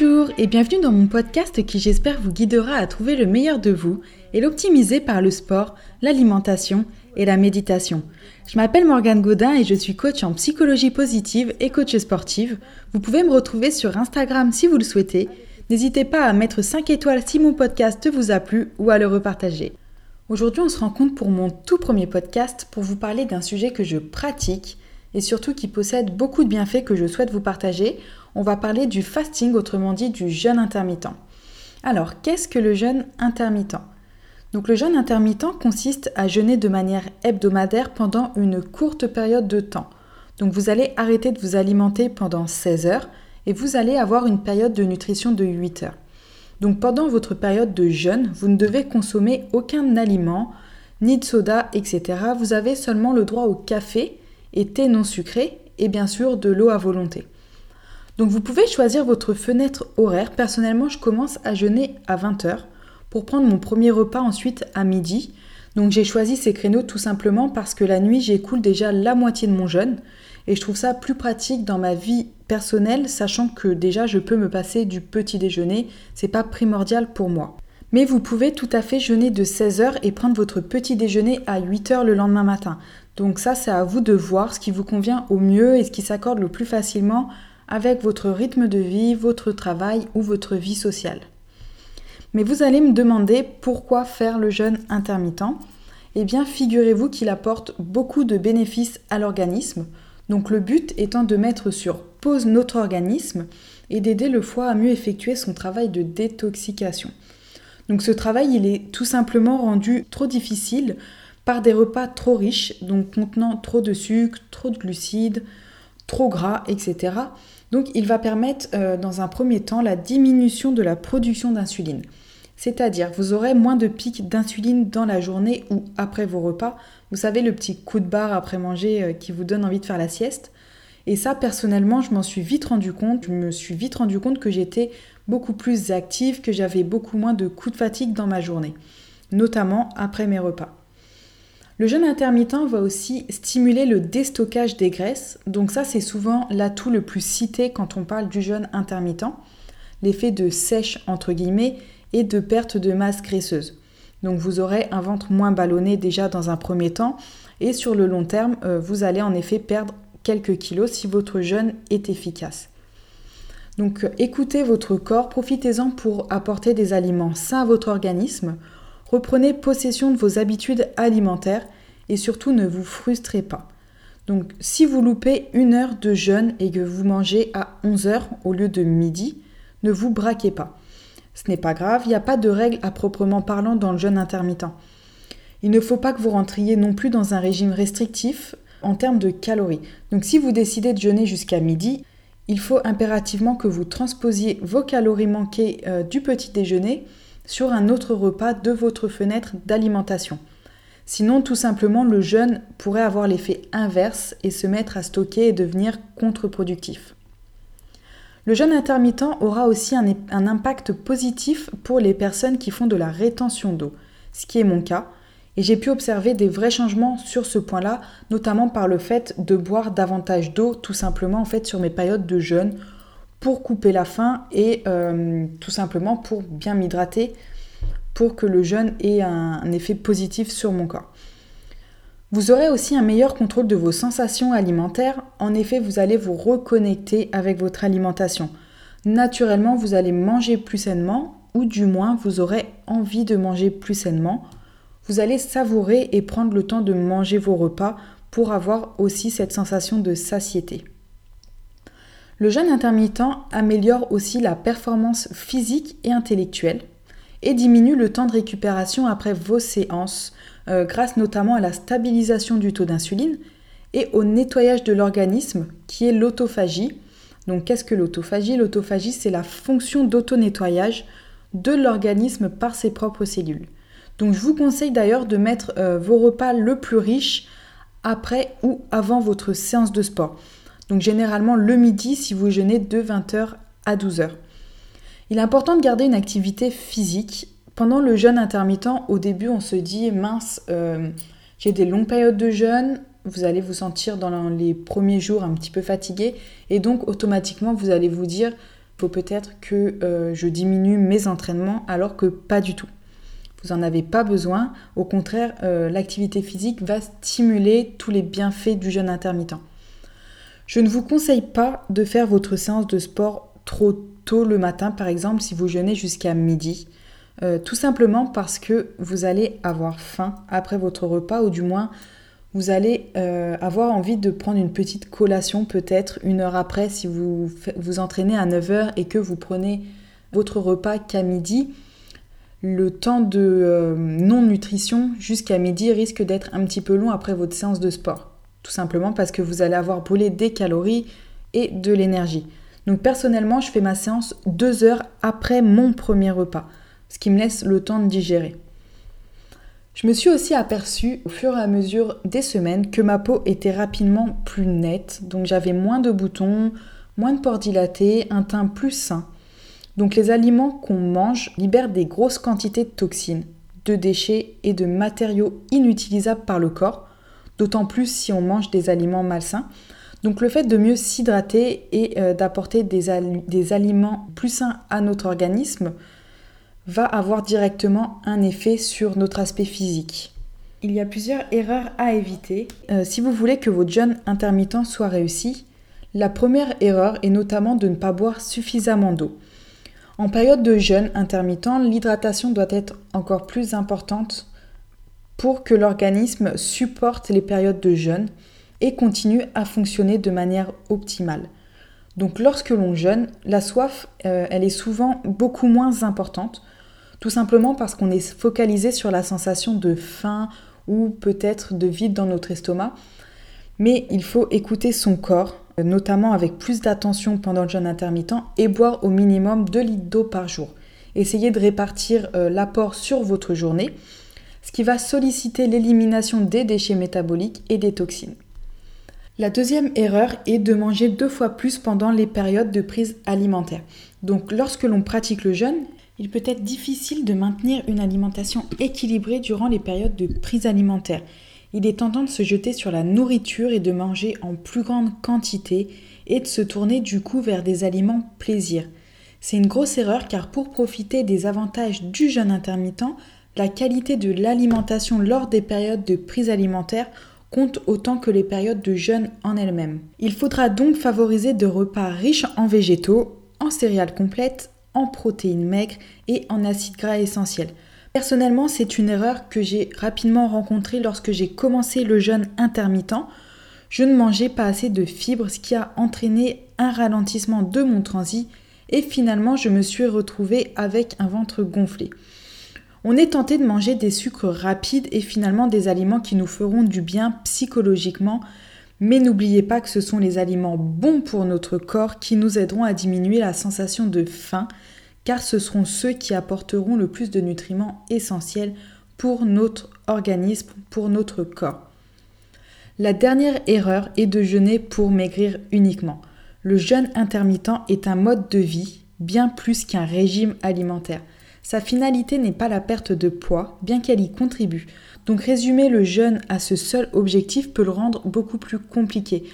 Bonjour et bienvenue dans mon podcast qui j'espère vous guidera à trouver le meilleur de vous et l'optimiser par le sport, l'alimentation et la méditation. Je m'appelle Morgane Godin et je suis coach en psychologie positive et coach sportive. Vous pouvez me retrouver sur Instagram si vous le souhaitez. N'hésitez pas à mettre 5 étoiles si mon podcast vous a plu ou à le repartager. Aujourd'hui, on se rencontre pour mon tout premier podcast pour vous parler d'un sujet que je pratique et surtout qui possède beaucoup de bienfaits que je souhaite vous partager. On va parler du fasting, autrement dit du jeûne intermittent. Alors, qu'est-ce que le jeûne intermittent? Donc le jeûne intermittent consiste à jeûner de manière hebdomadaire pendant une courte période de temps. Donc vous allez arrêter de vous alimenter pendant 16 heures et vous allez avoir une période de nutrition de 8 heures. Donc pendant votre période de jeûne, vous ne devez consommer aucun aliment, ni de soda, etc. Vous avez seulement le droit au café et thé non sucré et bien sûr de l'eau à volonté. Donc vous pouvez choisir votre fenêtre horaire. Personnellement, je commence à jeûner à 20h pour prendre mon premier repas ensuite à midi. Donc j'ai choisi ces créneaux tout simplement parce que la nuit, j'écoule déjà la moitié de mon jeûne et je trouve ça plus pratique dans ma vie personnelle, sachant que déjà je peux me passer du petit déjeuner, c'est pas primordial pour moi. Mais vous pouvez tout à fait jeûner de 16h et prendre votre petit déjeuner à 8h le lendemain matin. Donc ça, c'est à vous de voir ce qui vous convient au mieux et ce qui s'accorde le plus facilement avec votre rythme de vie, votre travail ou votre vie sociale. Mais vous allez me demander pourquoi faire le jeûne intermittent Eh bien, figurez-vous qu'il apporte beaucoup de bénéfices à l'organisme. Donc le but étant de mettre sur pause notre organisme et d'aider le foie à mieux effectuer son travail de détoxication. Donc ce travail, il est tout simplement rendu trop difficile par des repas trop riches, donc contenant trop de sucre, trop de glucides, trop gras, etc. Donc il va permettre euh, dans un premier temps la diminution de la production d'insuline. C'est-à-dire vous aurez moins de pics d'insuline dans la journée ou après vos repas. Vous savez le petit coup de barre après manger euh, qui vous donne envie de faire la sieste. Et ça personnellement je m'en suis vite rendu compte. Je me suis vite rendu compte que j'étais beaucoup plus active, que j'avais beaucoup moins de coups de fatigue dans ma journée, notamment après mes repas. Le jeûne intermittent va aussi stimuler le déstockage des graisses, donc ça c'est souvent l'atout le plus cité quand on parle du jeûne intermittent, l'effet de sèche entre guillemets et de perte de masse graisseuse. Donc vous aurez un ventre moins ballonné déjà dans un premier temps et sur le long terme, euh, vous allez en effet perdre quelques kilos si votre jeûne est efficace. Donc écoutez votre corps, profitez-en pour apporter des aliments sains à votre organisme Reprenez possession de vos habitudes alimentaires et surtout ne vous frustrez pas. Donc si vous loupez une heure de jeûne et que vous mangez à 11 heures au lieu de midi, ne vous braquez pas. Ce n'est pas grave, il n'y a pas de règle à proprement parlant dans le jeûne intermittent. Il ne faut pas que vous rentriez non plus dans un régime restrictif en termes de calories. Donc si vous décidez de jeûner jusqu'à midi, il faut impérativement que vous transposiez vos calories manquées euh, du petit déjeuner sur un autre repas de votre fenêtre d'alimentation. Sinon, tout simplement, le jeûne pourrait avoir l'effet inverse et se mettre à stocker et devenir contre-productif. Le jeûne intermittent aura aussi un, impact positif pour les personnes qui font de la rétention d'eau, ce qui est mon cas, et j'ai pu observer des vrais changements sur ce point-là, notamment par le fait de boire davantage d'eau, tout simplement en fait sur mes périodes de jeûne, pour couper la faim et euh, tout simplement pour bien m'hydrater pour que le jeûne ait un, effet positif sur mon corps. Vous aurez aussi un meilleur contrôle de vos sensations alimentaires. En effet, vous allez vous reconnecter avec votre alimentation. Naturellement, vous allez manger plus sainement, ou du moins, vous aurez envie de manger plus sainement. Vous allez savourer et prendre le temps de manger vos repas pour avoir aussi cette sensation de satiété. Le jeûne intermittent améliore aussi la performance physique et intellectuelle et diminue le temps de récupération après vos séances euh, grâce notamment à la stabilisation du taux d'insuline et au nettoyage de l'organisme qui est l'autophagie. Donc qu'est-ce que l'autophagie? L'autophagie c'est la fonction d'auto-nettoyage de l'organisme par ses propres cellules. Donc je vous conseille d'ailleurs de mettre euh, vos repas le plus riches après ou avant votre séance de sport. Donc généralement le midi si vous jeûnez de 20h à 12h. Il est important de garder une activité physique. Pendant le jeûne intermittent, au début on se dit mince, euh, j'ai des longues périodes de jeûne, vous allez vous sentir dans les premiers jours un petit peu fatigué et donc automatiquement vous allez vous dire faut peut-être que euh, je diminue mes entraînements alors que pas du tout. Vous n'en avez pas besoin. Au contraire, euh, l'activité physique va stimuler tous les bienfaits du jeûne intermittent. Je ne vous conseille pas de faire votre séance de sport trop tôt le matin, par exemple, si vous jeûnez jusqu'à midi. Euh, tout simplement parce que vous allez avoir faim après votre repas, ou du moins vous allez euh, avoir envie de prendre une petite collation peut-être une heure après si vous vous entraînez à 9h et que vous prenez votre repas qu'à midi. Le temps de euh, non-nutrition jusqu'à midi risque d'être un petit peu long après votre séance de sport. Tout simplement parce que vous allez avoir brûlé des calories et de l'énergie. Donc personnellement, je fais ma séance deux heures après mon premier repas, ce qui me laisse le temps de digérer. Je me suis aussi aperçue au fur et à mesure des semaines que ma peau était rapidement plus nette, donc j'avais moins de boutons, moins de pores dilatés, un teint plus sain. Donc les aliments qu'on mange libèrent des grosses quantités de toxines, de déchets et de matériaux inutilisables par le corps, d'autant plus si on mange des aliments malsains. Donc le fait de mieux s'hydrater et euh, d'apporter des, des aliments plus sains à notre organisme va avoir directement un effet sur notre aspect physique. Il y a plusieurs erreurs à éviter. Euh, si vous voulez que votre jeûne intermittent soit réussi, la première erreur est notamment de ne pas boire suffisamment d'eau. En période de jeûne intermittent, l'hydratation doit être encore plus importante pour que l'organisme supporte les périodes de jeûne et continue à fonctionner de manière optimale. Donc lorsque l'on jeûne, la soif, euh, elle est souvent beaucoup moins importante, tout simplement parce qu'on est focalisé sur la sensation de faim ou peut-être de vide dans notre estomac. Mais il faut écouter son corps, notamment avec plus d'attention pendant le jeûne intermittent, et boire au minimum 2 litres d'eau par jour. Essayez de répartir euh, l'apport sur votre journée, ce qui va solliciter l'élimination des déchets métaboliques et des toxines. La deuxième erreur est de manger deux fois plus pendant les périodes de prise alimentaire. Donc lorsque l'on pratique le jeûne, il peut être difficile de maintenir une alimentation équilibrée durant les périodes de prise alimentaire. Il est tentant de se jeter sur la nourriture et de manger en plus grande quantité et de se tourner du coup vers des aliments plaisir. C'est une grosse erreur car pour profiter des avantages du jeûne intermittent, la qualité de l'alimentation lors des périodes de prise alimentaire compte autant que les périodes de jeûne en elles-mêmes. Il faudra donc favoriser de repas riches en végétaux, en céréales complètes, en protéines maigres et en acides gras essentiels. Personnellement, c'est une erreur que j'ai rapidement rencontrée lorsque j'ai commencé le jeûne intermittent. Je ne mangeais pas assez de fibres, ce qui a entraîné un ralentissement de mon transit et finalement je me suis retrouvée avec un ventre gonflé. On est tenté de manger des sucres rapides et finalement des aliments qui nous feront du bien psychologiquement, mais n'oubliez pas que ce sont les aliments bons pour notre corps qui nous aideront à diminuer la sensation de faim, car ce seront ceux qui apporteront le plus de nutriments essentiels pour notre organisme, pour notre corps. La dernière erreur est de jeûner pour maigrir uniquement. Le jeûne intermittent est un mode de vie bien plus qu'un régime alimentaire. Sa finalité n'est pas la perte de poids, bien qu'elle y contribue. Donc résumer le jeûne à ce seul objectif peut le rendre beaucoup plus compliqué.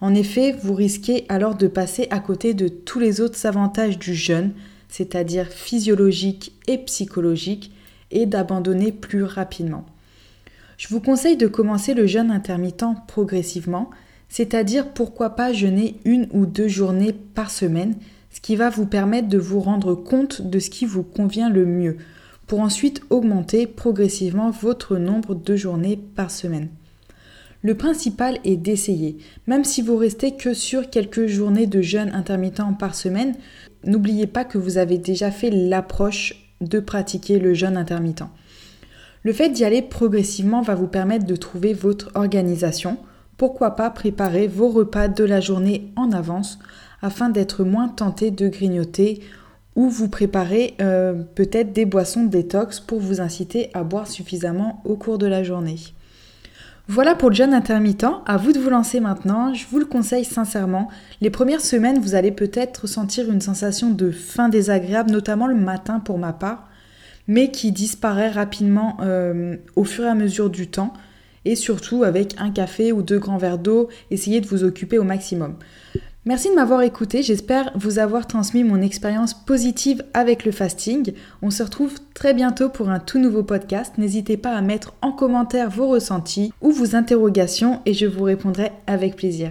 En effet, vous risquez alors de passer à côté de tous les autres avantages du jeûne, c'est-à-dire physiologiques et psychologiques, et d'abandonner plus rapidement. Je vous conseille de commencer le jeûne intermittent progressivement, c'est-à-dire pourquoi pas jeûner une ou deux journées par semaine, ce qui va vous permettre de vous rendre compte de ce qui vous convient le mieux pour ensuite augmenter progressivement votre nombre de journées par semaine. Le principal est d'essayer. Même si vous restez que sur quelques journées de jeûne intermittent par semaine, n'oubliez pas que vous avez déjà fait l'approche de pratiquer le jeûne intermittent. Le fait d'y aller progressivement va vous permettre de trouver votre organisation. Pourquoi pas préparer vos repas de la journée en avance afin d'être moins tenté de grignoter ou vous préparez euh, peut-être des boissons détox pour vous inciter à boire suffisamment au cours de la journée. Voilà pour le jeûne intermittent, à vous de vous lancer maintenant, je vous le conseille sincèrement. Les premières semaines, vous allez peut-être ressentir une sensation de faim désagréable, notamment le matin pour ma part, mais qui disparaît rapidement euh, au fur et à mesure du temps, et surtout avec un café ou deux grands verres d'eau, essayez de vous occuper au maximum. Merci de m'avoir écouté, j'espère vous avoir transmis mon expérience positive avec le fasting. On se retrouve très bientôt pour un tout nouveau podcast. N'hésitez pas à mettre en commentaire vos ressentis ou vos interrogations et je vous répondrai avec plaisir.